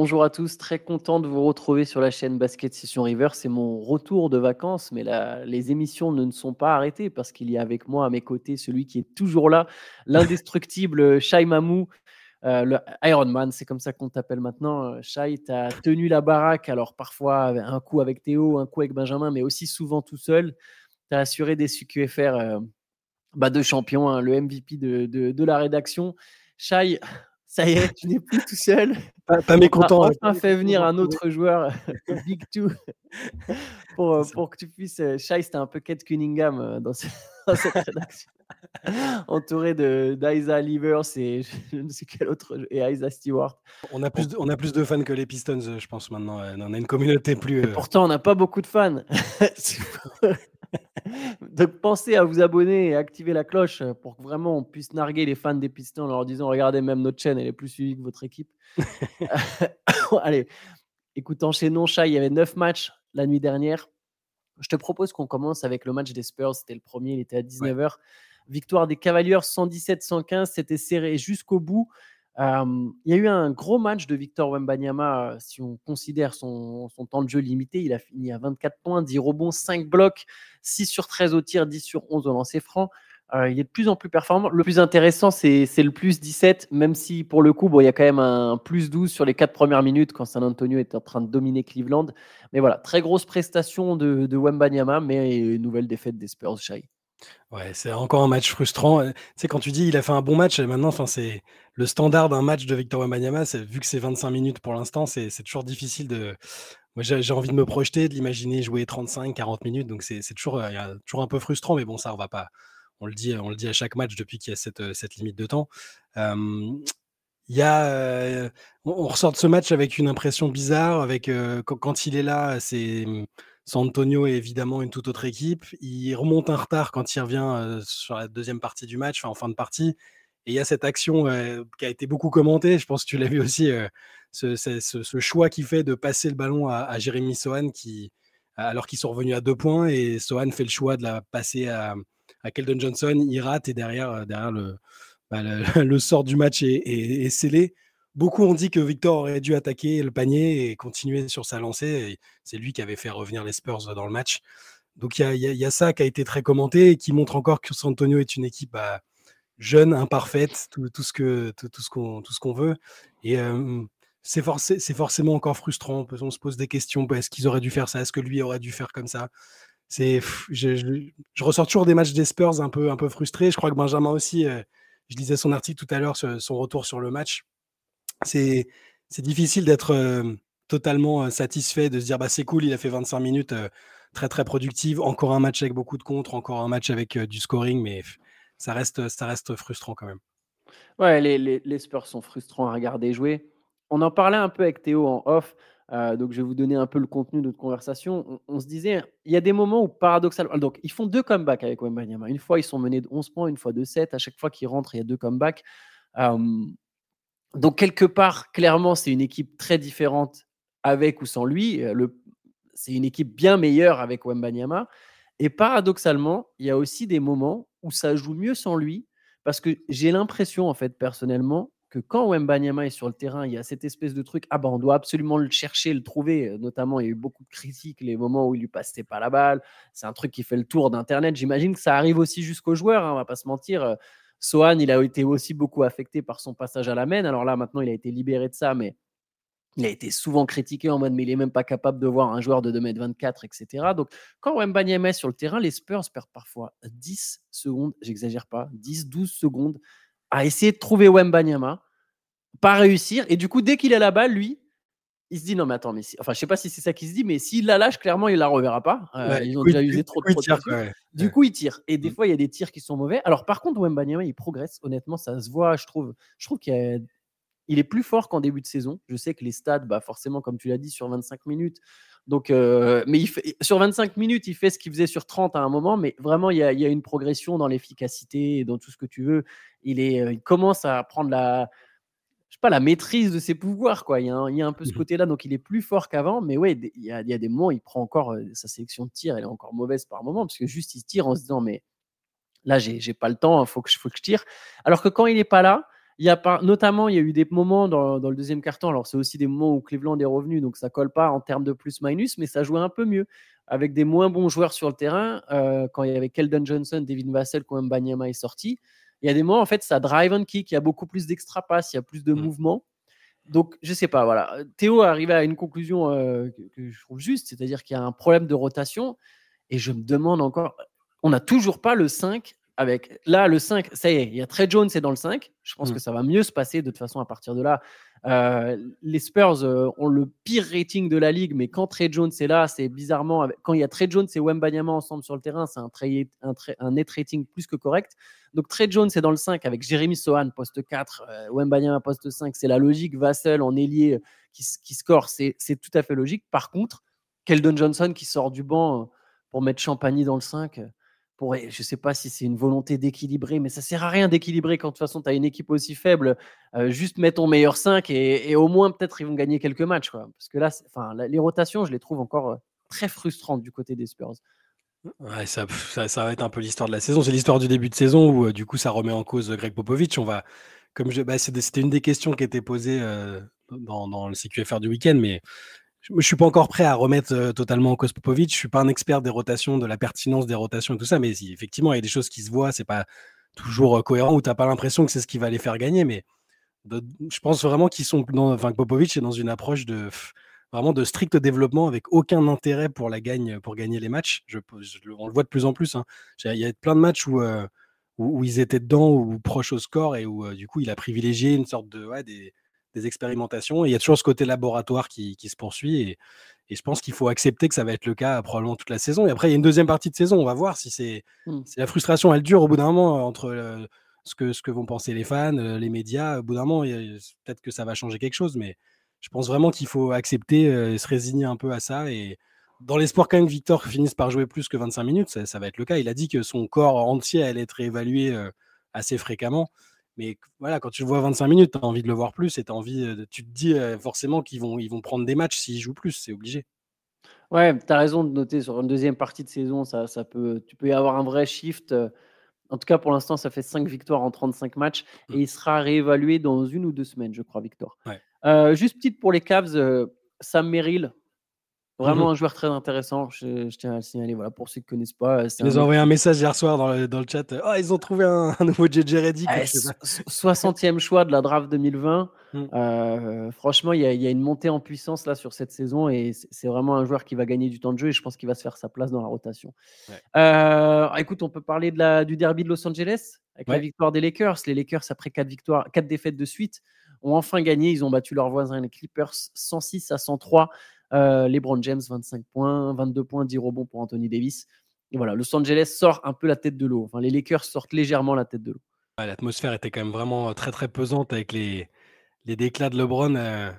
bonjour à tous, très content de vous retrouver sur la chaîne Basket Session River. C'est mon retour de vacances, mais les émissions ne, sont pas arrêtées parce qu'il y a avec moi à mes côtés celui qui est toujours là, l'indestructible Shai Mamou, euh, le Iron Man, c'est comme ça qu'on t'appelle maintenant. Shai, tu as tenu la baraque, alors parfois un coup avec Théo, un coup avec Benjamin, mais aussi souvent tout seul. Tu as assuré des CQFR euh, bah, de champion, hein, le MVP de, de la rédaction. Shai, ça y est, tu n'es plus tout seul. Pas, pas mécontent. On a fait venir un autre joueur, Big Two, pour, euh, pour, que tu puisses. Euh, Shai, c'était un peu Kate Cunningham euh, dans, cette rédaction. Entouré d'Isa Livers et je ne sais quel autre, et Isa Stewart. On a, plus de, on a plus de fans que les Pistons, je pense, maintenant. On a une communauté plus. pourtant, on n'a pas beaucoup de fans. Donc pensez à vous abonner et activer la cloche pour que vraiment on puisse narguer les fans des Pistons en leur disant regardez même notre chaîne elle est plus suivie que votre équipe. Allez, écoute enchaînons chat, il y avait 9 matchs la nuit dernière. Je te propose qu'on commence avec le match des Spurs, c'était le premier, il était à 19h. Victoire des Cavaliers 117-115, c'était serré jusqu'au bout il y a eu un gros match de Victor Wembanyama, si on considère son, temps de jeu limité. Il a fini à 24 points, 10 rebonds, 5 blocs, 6 sur 13 au tir, 10 sur 11 au lancer franc. il est de plus en plus performant. Le plus intéressant, c'est le plus 17, même si pour le coup, bon, il y a quand même un plus 12 sur les 4 premières minutes quand San Antonio est en train de dominer Cleveland. Mais voilà, très grosse prestation de, Wembanyama, mais nouvelle défaite des Spurs, Shai. Ouais, c'est encore un match frustrant. Tu sais, quand tu dis il a fait un bon match, maintenant, c'est le standard d'un match de Victor Wembanyama. Vu que c'est 25 minutes pour l'instant, c'est toujours difficile de. Moi, j'ai envie de me projeter, de l'imaginer jouer 35, 40 minutes. Donc, c'est toujours, toujours un peu frustrant. Mais bon, ça, on va pas. On le dit, on le dit à chaque match depuis qu'il y a cette, cette limite de temps. Y a, on, ressort de ce match avec une impression bizarre. Avec quand, quand, il est là, c'est San Antonio est évidemment une toute autre équipe. Il remonte un retard quand il revient sur la deuxième partie du match, en fin de partie. Et il y a cette action qui a été beaucoup commentée. Je pense que tu l'as vu aussi, ce, choix qu'il fait de passer le ballon à, Jérémy Sohan, alors qu'ils sont revenus à deux points. Et Sohan fait le choix de la passer à, Keldon Johnson. Il rate et derrière, derrière bah, le, sort du match est scellé. Beaucoup ont dit que Victor aurait dû attaquer le panier et continuer sur sa lancée. C'est lui qui avait fait revenir les Spurs dans le match. Donc il y, a, ça qui a été très commenté et qui montre encore que San Antonio est une équipe bah, jeune, imparfaite, tout, ce qu'on veut. Et c'est forcément encore frustrant. On se pose des questions. Est-ce qu'ils auraient dû faire ça? Est-ce que lui aurait dû faire comme ça? Je, ressors toujours des matchs des Spurs un peu un peu frustré. Je crois que Benjamin aussi. je lisais son article tout à l'heure, son retour sur le match c'est difficile d'être totalement satisfait, de se dire bah, c'est cool, il a fait 25 minutes très très productive, encore un match avec beaucoup de contre, encore un match avec du scoring, mais ça reste, ça reste frustrant quand même. Ouais, les, les, les, Spurs sont frustrants à regarder jouer. On en parlait un peu avec Théo en off, donc je vais vous donner un peu le contenu de notre conversation. On, se disait, il y a des moments où paradoxalement, donc ils font deux comebacks avec Wembanyama. Une fois, ils sont menés de 11 points, une fois de 7. À chaque fois qu'ils rentrent, il y a deux comebacks. Donc, quelque part, clairement, c'est une équipe très différente avec ou sans lui. Euh, c'est une équipe bien meilleure avec Wembanyama. Et paradoxalement, il y a aussi des moments où ça joue mieux sans lui. Parce que j'ai l'impression, en fait, personnellement, que quand Wembanyama est sur le terrain, il y a cette espèce de truc, ah ben on doit absolument le chercher, le trouver. Notamment, il y a eu beaucoup de critiques, les moments où il lui passait pas la balle. C'est un truc qui fait le tour d'Internet. J'imagine que ça arrive aussi jusqu'aux joueurs, hein, on va pas se mentir. Sohan, il a été aussi beaucoup affecté par son passage à la main. Alors là, maintenant, il a été libéré de ça, mais il a été souvent critiqué en mode, mais il n'est même pas capable de voir un joueur de 2m24, etc. Donc, quand Wembanyama est sur le terrain, les Spurs perdent parfois 10 secondes, j'exagère pas, 10, 12 secondes à essayer de trouver Wembanyama, pas réussir. Et du coup, dès qu'il a la balle, lui, il se dit non mais attends mais enfin je sais pas si c'est ça qu'il se dit mais s'il la lâche clairement il la reverra pas. Euh, ils ont déjà usé trop de du coup il tire. Et des mmh. fois il y a des tirs qui sont mauvais. Alors par contre Wembanyama il progresse honnêtement ça se voit je trouve. Je trouve qu'il il est plus fort qu'en début de saison. Je sais que les stats bah forcément comme tu l'as dit sur 25 minutes. Donc euh, mais il fait, sur 25 minutes il fait ce qu'il faisait sur 30 à un moment mais vraiment il y a, il y a une progression dans l'efficacité et dans tout ce que tu veux. Il est euh, il commence à prendre la je sais pas, la maîtrise de ses pouvoirs. Quoi. Il, y a un, il y a un peu ce mmh côté-là, donc il est plus fort qu'avant. Mais ouais, il y, a, il y a des moments, il prend encore sa sélection de tir, elle est encore mauvaise par moment, parce que juste il tire en se disant, mais là, j'ai, j'ai pas le temps, il faut que, faut que je tire. Alors que quand il n'est pas là, Il y a pas, notamment, il y a eu des moments dans, le deuxième carton. Alors, c'est aussi des moments où Cleveland est revenu, donc ça colle pas en termes de plus-minus, mais ça jouait un peu mieux avec des moins bons joueurs sur le terrain. Euh, quand il y avait Keldon Johnson, David Vassell, quand Banyama est sorti, il y a des moments, en fait, ça drive and kick, il y a beaucoup plus d'extra pass, il y a plus de mm. mouvements. Donc, je sais pas, voilà. Théo est arrivé à une conclusion euh, que, je trouve juste, c'est-à-dire qu'il y a un problème de rotation. Et je me demande encore, on n'a toujours pas le 5 avec. Là, le 5, ça y est, il y a Trey Jones, c'est dans le 5. Je pense mm. que ça va mieux se passer de toute façon à partir de là. Euh, les Spurs euh, ont le pire rating de la ligue, mais quand Trey Jones est là, c'est bizarrement. Quand il y a Trey Jones et Wembanyama ensemble sur le terrain, c'est un, un, un, net rating plus que correct. Donc Trey Jones est dans le 5 avec Jérémy Sohan, poste 4, euh, Wembanyama, poste 5. C'est la logique. Vassell en ailier qui, qui score, c'est tout à fait logique. Par contre, Keldon Johnson qui sort du banc pour mettre Champagny dans le 5 je ne sais pas si c'est une volonté d'équilibrer, mais ça sert à rien d'équilibrer quand de toute façon tu as une équipe aussi faible. Euh, juste mets ton meilleur 5 et, au moins peut-être ils vont gagner quelques matchs. Parce que là, enfin, les rotations, je les trouve encore euh, très frustrantes du côté des Spurs. Ça, va être un peu l'histoire de la saison. C'est l'histoire du début de saison où euh, du coup ça remet en cause Greg Popovich. On va, comme je, bah, c'était une des questions qui était posée dans, dans, le CQFR du week-end, mais je ne suis pas encore prêt à remettre euh, totalement en cause Popovic. Je suis pas un expert des rotations, de la pertinence des rotations et tout ça, mais effectivement, il y a des choses qui se voient, c'est pas toujours euh, cohérent ou tu n'as pas l'impression que c'est ce qui va les faire gagner. Mais je pense vraiment qu'ils sont dans, enfin, que Popovic est dans une approche de vraiment de strict développement avec aucun intérêt pour la gagne, pour gagner les matchs. On le voit de plus en plus. Hein. Il y a plein de matchs euh, où, où, ils étaient dedans ou proches au score et où du coup il a privilégié une sorte de des, des expérimentations. Et il y a toujours ce côté laboratoire qui, se poursuit. Et, je pense qu'il faut accepter que ça va être le cas probablement toute la saison. Et après, il y a une deuxième partie de saison. On va voir si c'est mmh. la frustration, elle dure au bout d'un moment euh, entre euh, ce, que, ce que vont penser les fans, euh, les médias. Au bout d'un moment, peut-être que ça va changer quelque chose. Mais je pense vraiment qu'il faut accepter et se résigner un peu à ça. Et dans l'espoir quand même que Victor finisse par jouer plus que 25 minutes, ça, ça, va être le cas. Il a dit que son corps entier allait être évalué assez fréquemment. Mais voilà, quand tu le vois 25 minutes, tu as envie de le voir plus et as envie, tu te dis forcément qu'ils vont, ils vont prendre des matchs s'ils jouent plus, c'est obligé. Ouais, tu as raison de noter sur une deuxième partie de saison, ça, ça peut, tu peux y avoir un vrai shift. En tout cas, pour l'instant, ça fait 5 victoires en 35 matchs et mmh. il sera réévalué dans une ou deux semaines, je crois, Victor. juste petite pour les Cavs, Sam Merrill, Vraiment mmh un joueur très intéressant, je, tiens à le signaler. Voilà, pour ceux qui ne connaissent pas. Ils nous ont envoyé un message hier soir dans le, dans le chat. Oh, ils ont trouvé un, nouveau JJ Reddick. 60e choix de la draft 2020. Mmh. Euh, franchement, il y, a, y, a une montée en puissance là sur cette saison et c'est vraiment un joueur qui va gagner du temps de jeu et je pense qu'il va se faire sa place dans la rotation. Euh, écoute, on peut parler de la, du derby de Los Angeles avec la victoire des Lakers. Les Lakers, après 4 victoires, 4 défaites de suite, ont enfin gagné. Ils ont battu leurs voisins, les Clippers, 106 à 103. Euh, LeBron James, 25 points, 22 points, 10 rebonds pour Anthony Davis. Et voilà, Los Angeles sort un peu la tête de l'eau. Enfin, les Lakers sortent légèrement la tête de l'eau. L'atmosphère était quand même vraiment très très pesante avec les, les déclats de LeBron. Euh,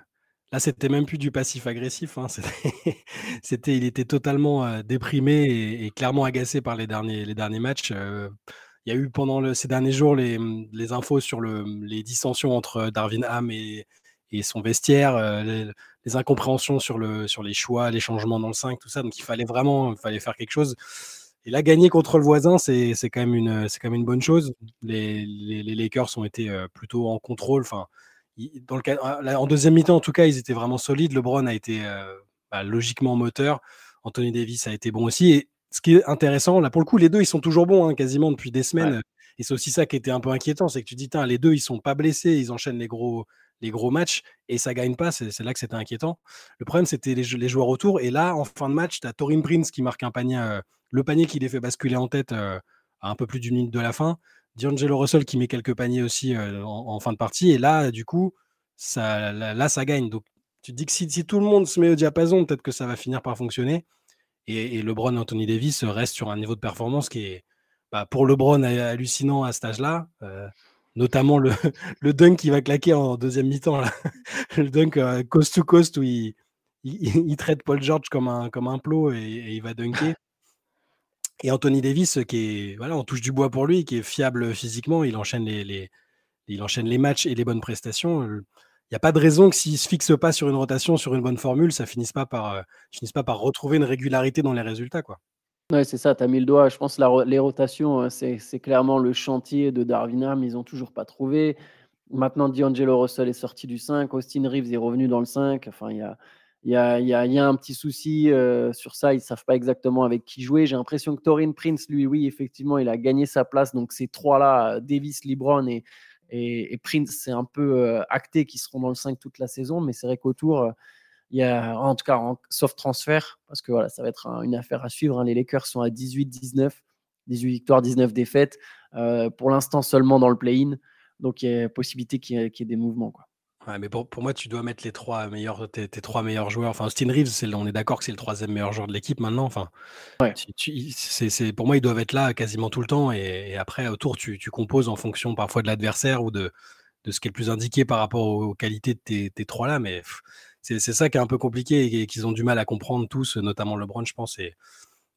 là, c'était même plus du passif agressif. Hein. C'était, il était totalement euh, déprimé et, clairement agacé par les derniers, les derniers matchs. il y a eu pendant ces derniers jours les, les infos sur le, les dissensions entre Darvin Ham et, et son vestiaire, euh, les, incompréhensions sur, le, sur les choix, les changements dans le 5, tout ça. Donc il fallait vraiment fallait faire quelque chose. Et là, gagner contre le voisin, c'est quand, même une, quand même une bonne chose. Les, les, les Lakers ont été euh, plutôt en contrôle. Enfin, dans le cas, en deuxième mi-temps, en tout cas, ils étaient vraiment solides. LeBron a été euh, bah, logiquement moteur. Anthony Davis a été bon aussi. Et ce qui est intéressant, là, pour le coup, les deux, ils sont toujours bons, hein, quasiment depuis des semaines. Et c'est aussi ça qui était un peu inquiétant, c'est que tu dis, les deux, ils sont pas blessés, ils enchaînent les gros, les gros matchs et ça gagne pas. C'est là que c'était inquiétant. Le problème, c'était les, joueurs autour. Et là, en fin de match, tu as Torin Prince qui marque un panier, euh, le panier qui les fait basculer en tête euh, à un peu plus d'une minute de la fin. D'Angelo Russell qui met quelques paniers aussi euh, en, fin de partie. Et là, du coup, ça, là, ça gagne. Donc, tu te dis que si, tout le monde se met au diapason, peut-être que ça va finir par fonctionner. Et, LeBron et Anthony Davis restent sur un niveau de performance qui est, bah, pour LeBron, hallucinant à cet âge-là notamment le, dunk qui va claquer en deuxième mi-temps, le dunk euh, coast to coast où il, traite Paul George comme un, comme plot et, il va dunker. Et Anthony Davis, qui est, voilà, on touche du bois pour lui, qui est fiable physiquement, il enchaîne les, matchs et les bonnes prestations. Il n'y a pas de raison que s'il ne se fixe pas sur une rotation, sur une bonne formule, ça finisse euh, finisse pas par retrouver une régularité dans les résultats. Quoi. Ouais, c'est ça, tu as mis le doigt. Je pense que les rotations, c'est clairement le chantier de Darwin Ham. Ils n'ont toujours pas trouvé. Maintenant, D'Angelo Russell est sorti du 5, Austin Reeves est revenu dans le 5. Enfin, il y a, y, a, y, y a, un petit souci euh, sur ça. Ils ne savent pas exactement avec qui jouer. J'ai l'impression que Torin Prince, lui, oui, effectivement, il a gagné sa place. Donc, ces trois-là, Davis, LeBron et, et, Prince, c'est un peu euh, acté qu'ils seront dans le 5 toute la saison. Mais c'est vrai qu'autour, euh, il y a, en tout cas, en soft transfert, parce que voilà, ça va être une affaire à suivre. Hein. Les Lakers sont à 18-19, 18 victoires, 19 défaites. pour l'instant, seulement dans le play-in. Donc, il y a possibilité qu'il y, ait des mouvements. Quoi. Ouais, mais pour, pour, moi, tu dois mettre les trois meilleurs, tes, trois meilleurs joueurs. Enfin, Austin Reeves, on est d'accord que c'est le troisième meilleur joueur de l'équipe maintenant. Enfin, ouais. c'est, pour moi, ils doivent être là quasiment tout le temps. Et, après, autour, tu, tu, composes en fonction parfois de l'adversaire ou de, de ce qui est le plus indiqué par rapport aux, qualités de tes, tes trois-là. Mais c'est, ça qui est un peu compliqué et, qu'ils ont du mal à comprendre tous, notamment LeBron, je pense. Et,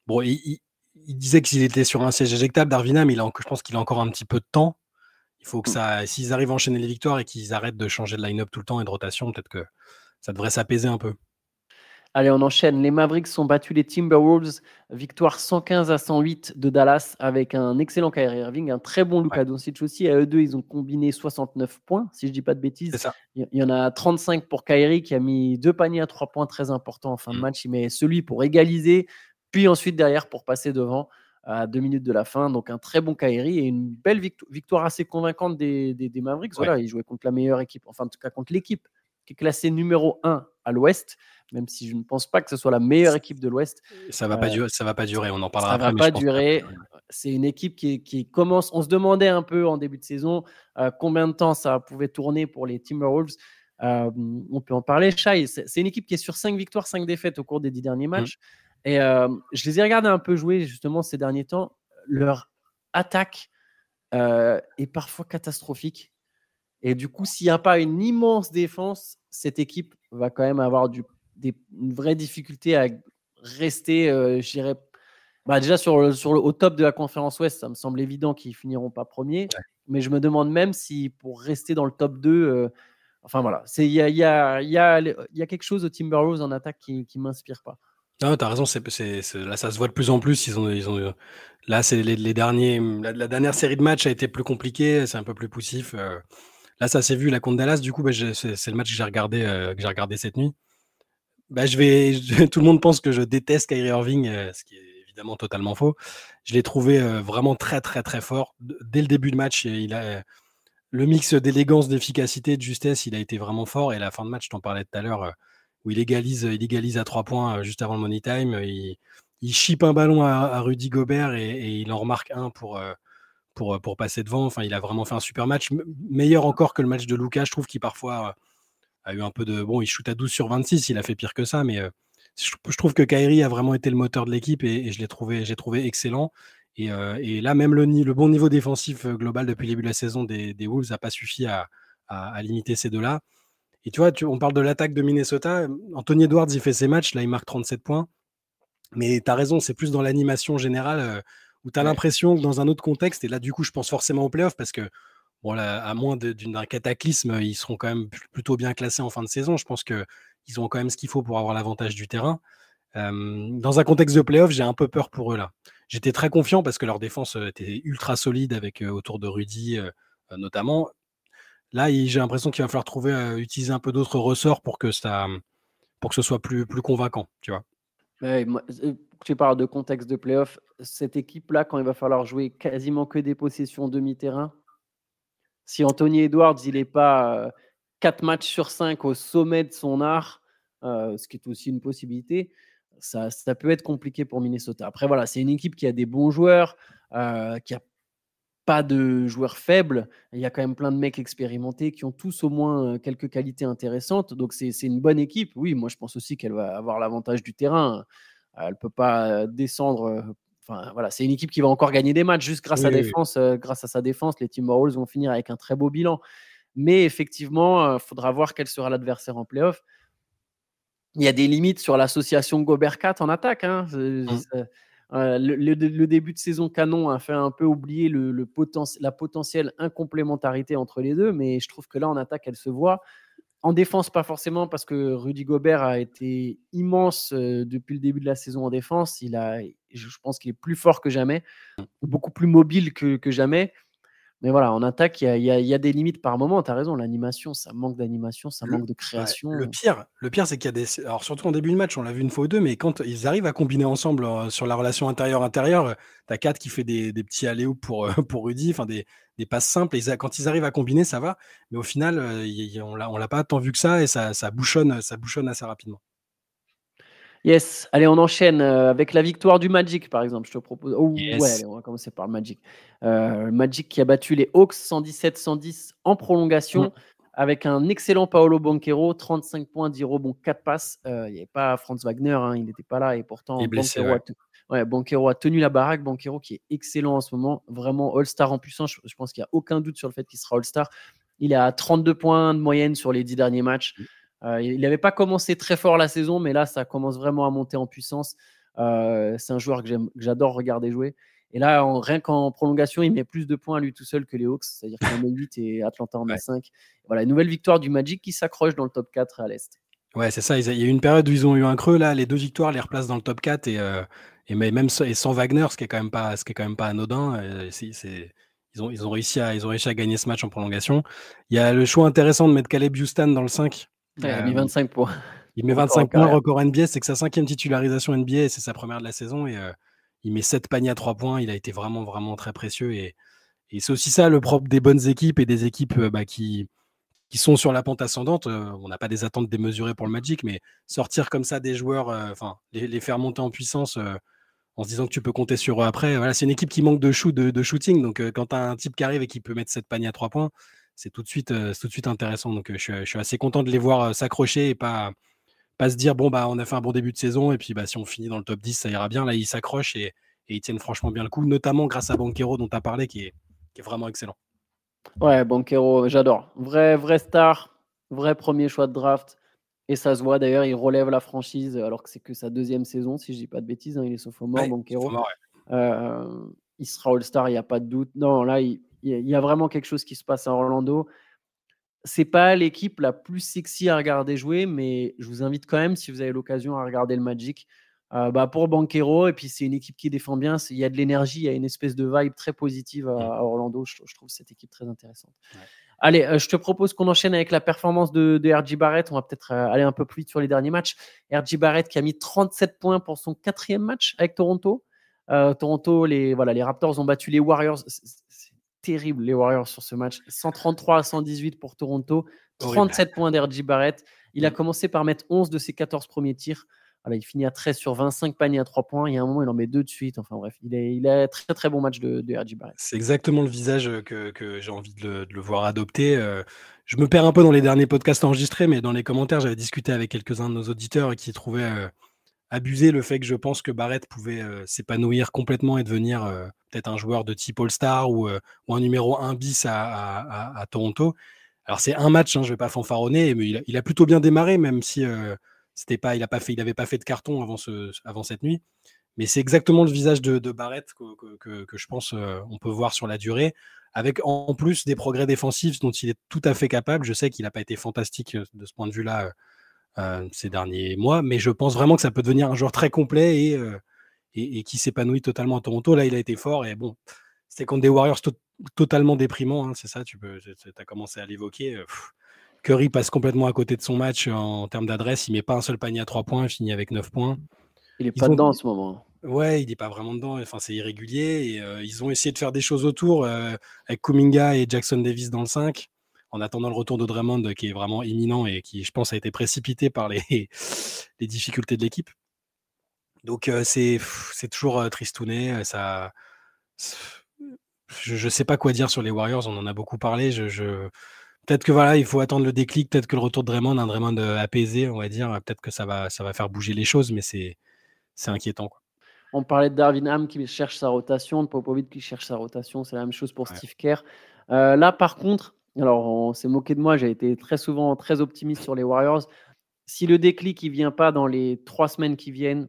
bon, il, il, disait qu'il était sur un siège éjectable, Darvina, mais il a, je pense qu'il a encore un petit peu de temps. Il faut que mmh. ça, s'ils arrivent à enchaîner les victoires et qu'ils arrêtent de changer de line-up tout le temps et de rotation, peut-être que ça devrait s'apaiser un peu. Allez, on enchaîne. Les Mavericks ont battu les Timberwolves. Victoire 115 à 108 de Dallas avec un excellent Kyrie Irving, un très bon Luka Doncic aussi. À eux deux, ils ont combiné 69 points, si je ne dis pas de bêtises. Ça. Il y en a 35 pour Kyrie qui a mis deux paniers à trois points très importants en fin de mmh. match. Il met celui pour égaliser, puis ensuite derrière pour passer devant à deux minutes de la fin. Donc un très bon Kairi et une belle victoire assez convaincante des, des, Mavericks. Voilà, ils jouaient contre la meilleure équipe, enfin en tout cas contre l'équipe qui est classée numéro 1 à l'Ouest, même si je ne pense pas que ce soit la meilleure équipe de l'Ouest. Ça va pas durer, ça va pas durer. On en parlera. Ça après, va pas durer. C'est une équipe qui, qui, commence. On se demandait un peu en début de saison euh, combien de temps ça pouvait tourner pour les Timberwolves. Euh, on peut en parler. Shai, c'est une équipe qui est sur 5 victoires, 5 défaites au cours des 10 derniers mmh. matchs. Et euh, je les ai regardés un peu jouer justement ces derniers temps. Leur attaque euh, est parfois catastrophique. Et du coup, s'il n'y a pas une immense défense, cette équipe va quand même avoir du, des, une vraie difficulté à rester, euh, je dirais, bah déjà sur le, sur le, au top de la conférence Ouest, ça me semble évident qu'ils finiront pas premiers. Mais je me demande même si pour rester dans le top 2, enfin voilà, il y a, y, a, y, a, y a, quelque chose au Timberwolves en attaque qui ne m'inspire pas. Non, tu as raison, c'est, c'est, là ça se voit de plus en plus. Ils ont, ils ont, là, c'est les, les derniers, la, dernière série de matchs a été plus compliquée, c'est un peu plus poussif. Euh. Là, ça s'est vu, la contre Dallas, du coup, bah, c'est, le match que j'ai regardé, euh, que j'ai regardé cette nuit. Bah, tout le monde pense que je déteste Kyrie Irving, euh, ce qui est évidemment totalement faux. Je l'ai trouvé vraiment très, très, très fort. Dès le début de match, il a le mix d'élégance, d'efficacité, de justesse, il a été vraiment fort. Et la fin de match, je t'en parlais tout à l'heure où il égalise, il égalise à trois points euh, juste avant le money time. Il, il un ballon à, Rudy Gobert et, il en remarque un pour, euh, pour, euh, pour passer devant. Enfin, il a vraiment fait un super match, meilleur encore que le match de Lucas. Je trouve qu'il parfois a eu un peu de. Bon, il shoot à 12 sur 26, il a fait pire que ça, mais je, trouve que Kyrie a vraiment été le moteur de l'équipe et, je l'ai trouvé, j'ai trouvé excellent. Et, et, là, même le, bon niveau défensif global depuis le début de la saison des, Wolves n'a pas suffi à, à, limiter ces deux-là. Et tu vois, on parle de l'attaque de Minnesota. Anthony Edwards, il fait ses matchs. Là, il marque 37 points. Mais tu as raison, c'est plus dans l'animation générale euh, où tu as l'impression que dans un autre contexte, et là, du coup, je pense forcément aux playoffs parce que, bon, à moins d'un cataclysme, ils seront quand même plutôt bien classés en fin de saison. Je pense qu'ils ont quand même ce qu'il faut pour avoir l'avantage du terrain. dans un contexte de playoff, j'ai un peu peur pour eux là. J'étais très confiant parce que leur défense euh, était ultra solide avec euh, autour de Rudy notamment. Là, j'ai l'impression qu'il va falloir trouver, euh, utiliser un peu d'autres ressorts pour que ça, pour que ce soit plus, plus convaincant, tu vois. Euh, tu parles de contexte de playoff. Cette équipe-là, quand il va falloir jouer quasiment que des possessions demi-terrain, si Anthony Edwards, il n'est pas 4 euh, matchs sur 5 au sommet de son art, ce qui est aussi une possibilité, ça, peut être compliqué pour Minnesota. Après, voilà, c'est une équipe qui a des bons joueurs, qui a pas de joueurs faibles. Il y a quand même plein de mecs expérimentés qui ont tous au moins quelques qualités intéressantes. Donc c'est une bonne équipe. Oui, moi je pense aussi qu'elle va avoir l'avantage du terrain. Elle ne peut pas descendre. Enfin voilà, c'est une équipe qui va encore gagner des matchs juste grâce à défense. grâce à sa défense, les Timberwolves vont finir avec un très beau bilan. Mais effectivement, il faudra voir quel sera l'adversaire en playoff. Il y a des limites sur l'association Gobert-4 en attaque. Hein. Mmh. Euh, le, début de saison canon a fait un peu oublier le, la potentielle incomplémentarité entre les deux, mais je trouve que là, en attaque, elle se voit. En défense, pas forcément, parce que Rudy Gobert a été immense euh, depuis le début de la saison en défense. Il a, je pense qu'il est plus fort que jamais, beaucoup plus mobile que, jamais. Mais voilà, en attaque, il y a, des limites par moment. Tu as raison, l'animation, ça manque d'animation, ça manque de création. le pire, le pire c'est qu'il y a des. Alors, surtout en début de match, on l'a vu une fois ou deux, mais quand ils arrivent à combiner ensemble euh, sur la relation intérieure-intérieure, tu as 4 qui fait des, petits allées pour, euh, pour Rudy, enfin des, des passes simples. Et quand ils arrivent à combiner, ça va. Mais au final, euh, on l'a, l'a pas tant vu que ça et ça, ça, bouchonne, ça bouchonne assez rapidement. Yes, allez, on enchaîne euh, avec la victoire du Magic, par exemple. Je te propose. Oh, ouais, on va commencer par le Magic. Euh, Magic qui a battu les Hawks 117-110 en prolongation. Mm. Avec un excellent Paolo Banquero, 35 points, 10 rebonds, 4 passes. Il n'y avait pas Franz Wagner, hein, il n'était pas là. Et pourtant, Banquero, a tenu la baraque. Banquero qui est excellent en ce moment, vraiment All-Star en puissance. Je, pense qu'il n'y a aucun doute sur le fait qu'il sera All-Star. Il est à 32 points de moyenne sur les 10 derniers matchs. Mm. Euh, il n'avait pas commencé très fort la saison, mais là, ça commence vraiment à monter en puissance. Euh, c'est un joueur que j'adore regarder jouer. Et là, rien qu'en prolongation, il met plus de points à lui tout seul que les Hawks, c'est-à-dire qu'il en met 8 et Atlanta en met 5. Voilà, une nouvelle victoire du Magic qui s'accroche dans le top 4 à l'Est. Ouais, c'est ça. Il y a eu une période où ils ont eu un creux. Là, les deux victoires les replacent dans le top 4 et, euh, et même sans Wagner, ce qui est quand même pas, ce qui est quand même pas anodin. ils, ont, ils, ont réussi à, ils ont réussi à gagner ce match en prolongation. Il y a le choix intéressant de mettre Caleb Houston dans le 5 il a mis 25 points. Il met 25 points, record NBA. C'est que sa cinquième titularisation NBA c'est sa première de la saison. Et euh, il met 7 paniers à 3 points. Il a été vraiment, vraiment très précieux. Et, c'est aussi ça le propre des bonnes équipes et des équipes euh, bah, qui, qui sont sur la pente ascendante. Euh, on n'a pas des attentes démesurées pour le Magic, mais sortir comme ça des joueurs, enfin, les, faire monter en puissance en se disant que tu peux compter sur eux après. Voilà, c'est une équipe qui manque de shoot, de, shooting. Donc, quand tu as un type qui arrive et qui peut mettre 7 paniers à 3 points, c'est tout de suite, tout de suite intéressant. Donc je suis, assez content de les voir s'accrocher et pas, pas se dire bon bah on a fait un bon début de saison et puis bah si on finit dans le top 10 ça ira bien. Là ils s'accrochent et, ils tiennent franchement bien le coup, notamment grâce à Banquero dont tu as parlé qui est, qui est vraiment excellent. Ouais, Banquero, j'adore. Vrai, vrai star, vrai premier choix de draft. Et ça se voit d'ailleurs, il relève la franchise alors que c'est que sa deuxième saison, si je dis pas de bêtises. Hein, il est sophomore, Banquero. il sera All-Star, il n'y a pas de doute. Non, là, il, il y a vraiment quelque chose qui se passe à Orlando. C'est pas l'équipe la plus sexy à regarder jouer, mais je vous invite quand même, si vous avez l'occasion, à regarder le Magic. Euh, bah pour Banquero, et puis c'est une équipe qui défend bien. Il y a de l'énergie, il y a une espèce de vibe très positive à, Orlando. Je, trouve cette équipe très intéressante. Allez, euh, je te propose qu'on enchaîne avec la performance de, de RJ Barrett. On va peut-être euh, aller un peu plus vite sur les derniers matchs. RJ Barrett qui a mis 37 points pour son quatrième match avec Toronto. Toronto, les, voilà, les Raptors ont battu les Warriors terrible, les Warriors, sur ce match. 133 à 118 pour Toronto, 37 points d'RJ Barrett. Il a mm. commencé par mettre 11 de ses 14 premiers tirs. Voilà, il finit à 13 sur 25 paniers à 3 points. Il y a un moment, il en met deux de suite. Enfin bref, il, est, il a très très bon match de, de Barrett. C'est exactement le visage que, que j'ai envie de le, voir adopter. Euh, je me perds un peu dans les derniers podcasts enregistrés, mais dans les commentaires, j'avais discuté avec quelques-uns de nos auditeurs qui trouvaient euh, abuser le fait que je pense que Barrett pouvait euh, s'épanouir complètement et devenir euh, peut-être un joueur de type All-Star ou, euh, un numéro 1 bis à, Toronto. Alors c'est un match, hein, je ne vais pas fanfaronner, mais il a, plutôt bien démarré, même si c'était pas, il n'avait pas, fait, de carton avant, ce, avant cette nuit. Mais c'est exactement le visage de, Barrett que, que, je pense on peut voir sur la durée, avec en plus des progrès défensifs dont il est tout à fait capable. Je sais qu'il n'a pas été fantastique de ce point de vue-là ces derniers mois, mais je pense vraiment que ça peut devenir un joueur très complet et, euh, et, qui s'épanouit totalement à Toronto. Là, il a été fort et bon, c'était contre des Warriors totalement déprimants, hein, c'est ça, tu peux, as commencé à l'évoquer. Euh, Curry passe complètement à côté de son match en termes d'adresse, il met pas un seul panier à 3 points, il finit avec 9 points. Il est pas dedans en ce moment. Ouais, il n'est pas vraiment dedans. Enfin, c'est irrégulier. Et, ils ont essayé de faire des choses autour avec Kuminga et Jackson Davis dans le 5 en attendant le retour de Draymond qui est vraiment imminent et qui, je pense, a été précipité par les, les difficultés de l'équipe. Donc euh, c'est toujours euh, tristouné. Euh, ça, je ne sais pas quoi dire sur les Warriors. On en a beaucoup parlé. Je, Peut-être que voilà, il faut attendre le déclic. Peut-être que le retour de Draymond, un Draymond apaisé, on va dire. Peut-être que ça va, ça va faire bouger les choses, mais c'est inquiétant. Quoi. On parlait de Darvin Ham qui cherche sa rotation, de Popovic qui cherche sa rotation. C'est la même chose pour Steve Kerr. là, par contre, alors, on s'est moqué de moi, j'ai été très souvent très optimiste sur les Warriors. Si le déclic ne vient pas dans les trois semaines qui viennent,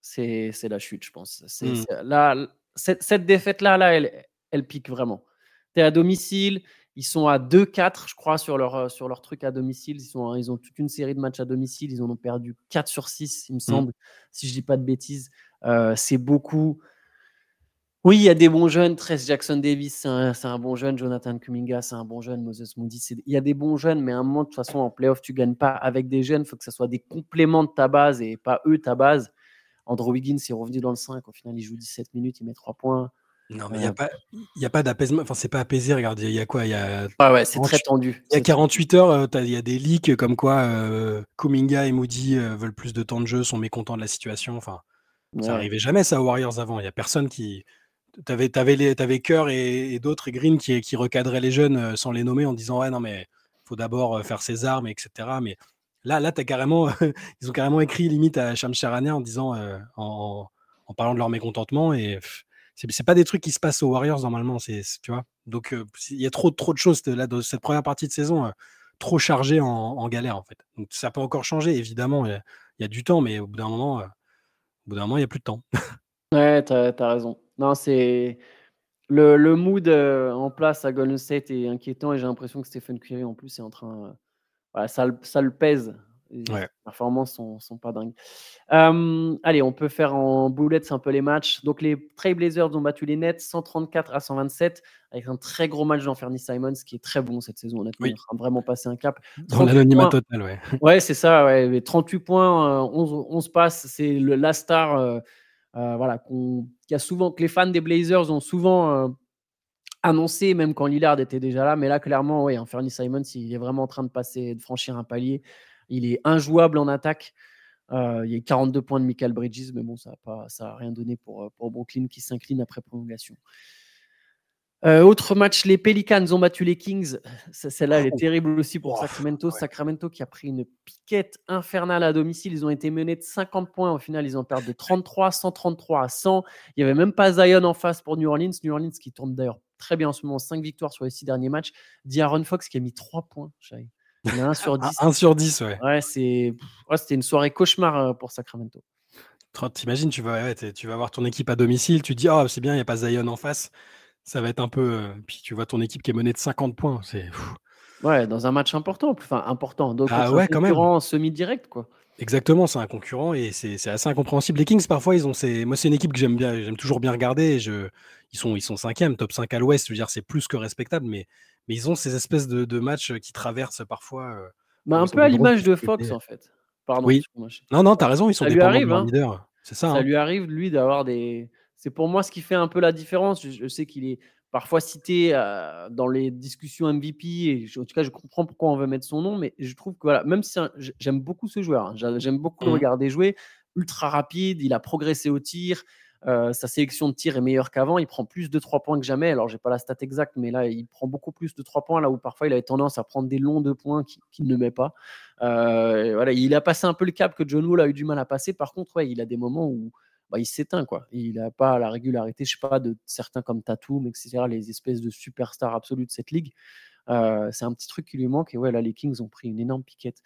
c'est la chute, je pense. Mmh. là, cette, défaite-là, là, elle, elle pique vraiment. Tu es à domicile, ils sont à 2-4, je crois, sur leur, sur leur truc à domicile. Ils, sont, ils ont toute une série de matchs à domicile. Ils en ont perdu 4 sur 6, il me mmh. semble, si je ne dis pas de bêtises. Euh, c'est beaucoup Oui, il y a des bons jeunes. Tress Jackson Davis, c'est un, bon jeune. Jonathan Kuminga, c'est un bon jeune. Moses Moody, il y a des bons jeunes, mais à un moment, de toute façon, en playoff, tu gagnes pas avec des jeunes. Il faut que ce soit des compléments de ta base et pas eux ta base. Andrew Wiggins est revenu dans le 5. Au final, il joue 17 minutes, il met 3 points. Non, mais il n'y a, pas, a pas d'apaisement. Enfin, c'est pas apaisé. Regarde, il y a quoi? Il y a. Ah ouais, c'est très tendu. Il y a 48 heures, euh, il y a des leaks comme quoi euh, Kuminga et Moody euh, veulent plus de temps de jeu, sont mécontents de la situation. Enfin, ça n'arrivait jamais ça aux Warriors avant. Il n'y a personne qui. T'avais avais, avais Kerr et, d'autres Green qui, recadraient les jeunes sans les nommer en disant ouais non mais faut d'abord faire ses armes etc. Mais là là as carrément ils ont carrément écrit limite à Shams en disant en, en, parlant de leur mécontentement et c'est pas des trucs qui se passent aux Warriors normalement, c'est tu vois. Donc il y a trop trop de choses là dans cette première partie de saison trop chargée en, galère en fait. Donc ça peut encore changer évidemment, il y, a du temps mais au bout d'un moment au bout d'un moment il y a plus de temps. ouais, tu as, raison. Non, c'est le, le, mood en place à Golden State est inquiétant et j'ai l'impression que Stephen Curry en plus est en train ça, ça le pèse les performances sont, sont pas dingues. allez, on peut faire en boulettes un peu les matchs. Donc, les Trailblazers ont battu les Nets 134 à 127 avec un très gros match d'Anferny Simons qui est très bon cette saison. Honnêtement, il a vraiment passé un cap. Dans l'anonymat total, ouais. Ouais, c'est ça. Ouais. 38 points, 11, 11 passes. C'est la star euh, euh, voilà, qui a souvent, que les fans des Blazers ont souvent euh, annoncé, même quand Lillard était déjà là. Mais là, clairement, ouais, Anferny Simons, il est vraiment en train de passer, de franchir un palier. Il est injouable en attaque. Euh, il y a 42 points de Michael Bridges, mais bon, ça n'a rien donné pour, pour Brooklyn qui s'incline après prolongation. Euh, autre match, les Pelicans ont battu les Kings. Celle-là, elle est oh. terrible aussi pour Sacramento. Sacramento qui a pris une piquette infernale à domicile. Ils ont été menés de 50 points. Au final, ils ont perdu de 33, 133 à 100. Il n'y avait même pas Zion en face pour New Orleans. New Orleans qui tourne d'ailleurs très bien en ce moment. 5 victoires sur les 6 derniers matchs. D'Aaron Fox qui a mis 3 points. Il y en a 1 sur 10. 1 sur 10, ouais. Ouais, c'était une soirée cauchemar euh, pour Sacramento. T'imagines, tu vas, tu vas voir ton équipe à domicile, tu te dis, oh, c'est bien, il n'y a pas Zion en face. Ça va être un peu. Euh, puis tu vois ton équipe qui est menée de 50 points. C'est. Ouais, dans un match important, enfin important. Donc, ah ouais, quand même. semi-direct, quoi. Exactement, c'est un concurrent et c'est assez incompréhensible. Les Kings, parfois, ils ont ces... Moi, c'est une équipe que j'aime bien, j'aime toujours bien regarder. je... Ils sont, ils sont cinquième, top 5 à l'ouest. Je veux dire, c'est plus que respectable, mais mais ils ont ces espèces de, matchs qui traversent parfois. Bah, un peu à l'image de Fox, en fait. Pardon. Oui. Non, non, t'as raison, ils sont des arrive, hein. C'est ça. Ça hein. lui arrive, lui, d'avoir des. C'est pour moi ce qui fait un peu la différence. Je, sais qu'il est parfois cité dans les discussions MVP, et en tout cas, je comprends pourquoi on veut mettre son nom, mais je trouve que voilà, même si j'aime beaucoup ce joueur, hein, j'aime beaucoup le mmh. regarder jouer, ultra rapide, il a progressé au tir, sa sélection de tir est meilleure qu'avant. Il prend plus de 3 points que jamais. Alors, j'ai pas la stat exacte, mais là, il prend beaucoup plus de 3 points, là où parfois il avait tendance à prendre des longs 2 points qu'il ne met pas. voilà, il a passé un peu le cap que John Wall a eu du mal à passer. Par contre, ouais, il a des moments où bah, il s'éteint. quoi. Il n'a pas la régularité, je sais pas, de certains comme Tatum, etc., les espèces de superstars absolues de cette ligue. c'est un petit truc qui lui manque. Et ouais, là, les Kings ont pris une énorme piquette.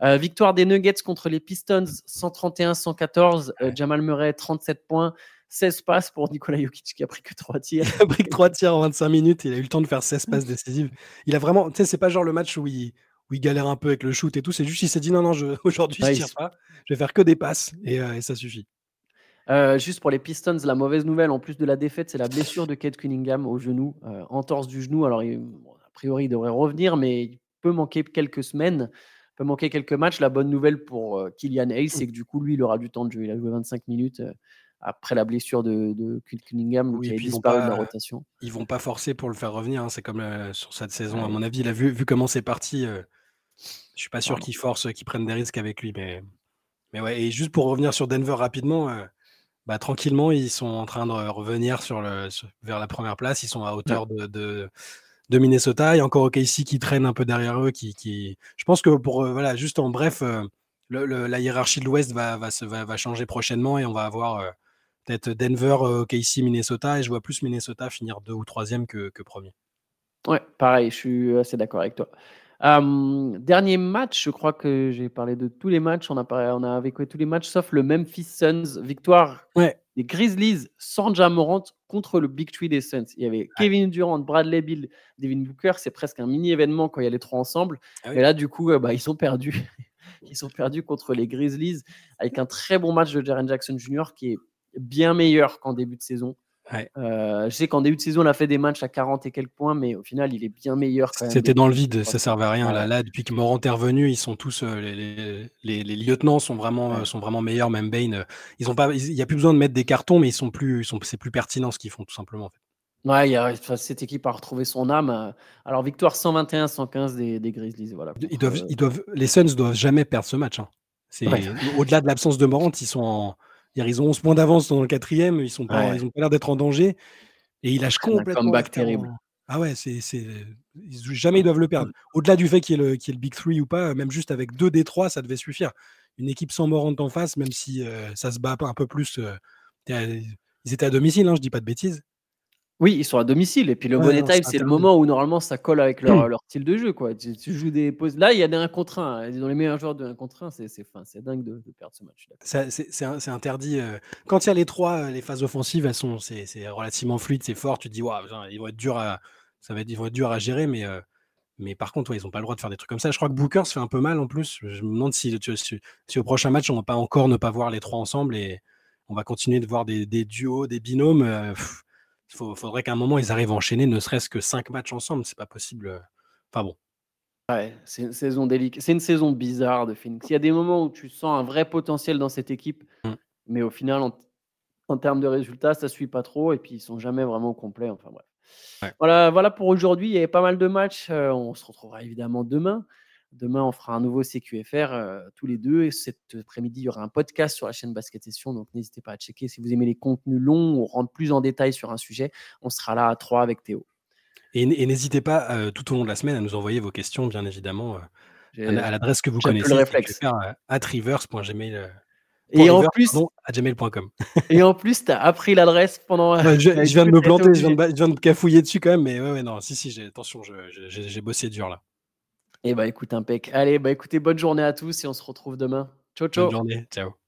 victoire des Nuggets contre les Pistons, 131-114. Jamal Murray, 37 points. 16 passes pour Nikola Jokic qui a pris que 3 tirs. il a pris que 3 tirs en 25 minutes. Il a eu le temps de faire 16 passes décisives. Il a vraiment, tu sais, c'est pas genre le match où il, où il galère un peu avec le shoot et tout. C'est juste il s'est dit non, non, aujourd'hui je tire pas. Je vais faire que des passes et, euh, ça suffit. Euh, juste pour les Pistons, la mauvaise nouvelle en plus de la défaite, c'est la blessure de Kate Cunningham au genou, euh, entorse du genou. Alors, a priori, il devrait revenir, mais il peut manquer quelques semaines, peut manquer quelques matchs. La bonne nouvelle pour Kylian Hayes, c'est que du coup, lui, il aura du temps de jeu. Il a joué 25 minutes après la blessure de, de Cunningham qui a disparu de la rotation. Ils vont pas forcer pour le faire revenir. Hein, c'est comme euh, sur cette saison, à mon avis. Il a vu, vu comment c'est parti. Je euh, je suis pas sûr qu'ils forcent, qu'ils prennent des risques avec lui. Mais, mais ouais. Et juste pour revenir sur Denver rapidement, euh, bah, tranquillement, ils sont en train de revenir sur le, vers la première place. Ils sont à hauteur de, de, Minnesota. Il y a encore OKC qui traîne un peu derrière eux. Qui, qui... Je pense que pour voilà, juste en bref. la hiérarchie de l'Ouest va, va, va, va, changer prochainement et on va avoir peut-être Denver, euh, KC, Minnesota, et je vois plus Minnesota finir deux ou troisième que, que premier. Ouais, pareil, je suis assez d'accord avec toi. Dernier match, je crois que j'ai parlé de tous les matchs. On a, parlé, on a tous les matchs sauf le Memphis Suns. Victoire ouais. des Grizzlies sans Jamorant contre le Big Tree des Suns. Il y avait Kevin Durant, Bradley Bill, Devin Booker. C'est presque un mini événement quand il y a les trois ensemble. Ah Et là, du coup, euh, bah, ils sont perdus. ils sont perdus contre les Grizzlies avec un très bon match de Jaren Jackson Jr. qui est bien meilleur qu'en début de saison. Je sais qu'en début de saison, on a fait des matchs à 40 et quelques points, mais au final, il est bien meilleur C'était dans le vide, ça servait à rien. Là, là, depuis que Morant est revenu, ils sont tous les, les, lieutenants sont vraiment, sont vraiment meilleurs. Même Bane, ils ont pas, il n'y a plus besoin de mettre des cartons, mais ils sont plus, sont, c'est plus pertinent ce qu'ils font tout simplement. En fait. Ouais, y a, cette équipe a retrouvé son âme. Alors, victoire 121-115 des, des, Grizzlies. Voilà, ils doivent, ils doivent, les Suns doivent jamais perdre ce match. Hein. C'est au-delà de l'absence de Morant, ils sont en, ils ont 11 points d'avance dans le quatrième, ils sont pas, ils ont pas l'air d'être en danger et ils lâchent complètement. Un comeback terrible. Ah ouais, c'est, jamais ils doivent le perdre. Au-delà du fait qu'il y, ait le, le Big Three ou pas, même juste avec deux des trois, ça devait suffire. Une équipe sans Morant en face, même si euh, ça se bat un peu plus. Euh, ils étaient à domicile, hein, je dis pas de bêtises. Oui, ils sont à domicile. Et puis le time, c'est le moment où normalement ça colle avec leur, leur style de jeu. Quoi. Tu, joues des pauses. Là, il y a des 1 contre 1. Dans les meilleurs joueurs de 1 contre 1, c'est, c'est, dingue de, perdre ce match. C'est, interdit. Euh, quand il y a les trois, euh, les phases offensives, elles sont, c'est, relativement fluide, c'est fort. Tu te dis, ils, vont être durs à, ça va être, ils vont être durs à gérer, mais. Euh, mais par contre, ils n'ont pas le droit de faire des trucs comme ça. Je crois que Booker se fait un peu mal en plus. Je me demande si, si, au prochain match, on ne va pas encore ne pas voir les trois ensemble et on va continuer de voir des, duos, des binômes. Il faudrait qu'à un moment, ils arrivent à enchaîner ne serait-ce que cinq matchs ensemble. C'est pas possible. Euh. Enfin bon. Ouais, c'est une saison délicate. C'est une saison bizarre de Phoenix. Il y a des moments où tu sens un vrai potentiel dans cette équipe, mmh. mais au final, en, termes de résultats, ça suit pas trop et puis ils sont jamais vraiment complets. Enfin bref. Voilà, voilà pour aujourd'hui. Il y avait pas mal de matchs. Euh, on se retrouvera évidemment demain. Demain, on fera un nouveau CQFR euh, tous les deux. Et cet après-midi, il y aura un podcast sur la chaîne Basket Session. Donc, n'hésitez pas à checker. Si vous aimez les contenus longs, on rentre plus en détail sur un sujet. On sera là à trois avec Théo. Et, n'hésitez pas euh, tout au long de la semaine à nous envoyer vos questions, bien évidemment, euh, à, l'adresse que vous connaissez. Le réflexe. at rivers.gmail. Et en plus, à gmail.com. et en plus, tu as appris l'adresse pendant. je, viens de me planter, je viens de, je viens de, cafouiller dessus quand même, mais ouais, ouais non, si, si, attention, j'ai bossé dur là. Eh bah écoute, impec. Allez, bah écoutez, bonne journée à tous et on se retrouve demain. Ciao, ciao. Bonne journée. Ciao.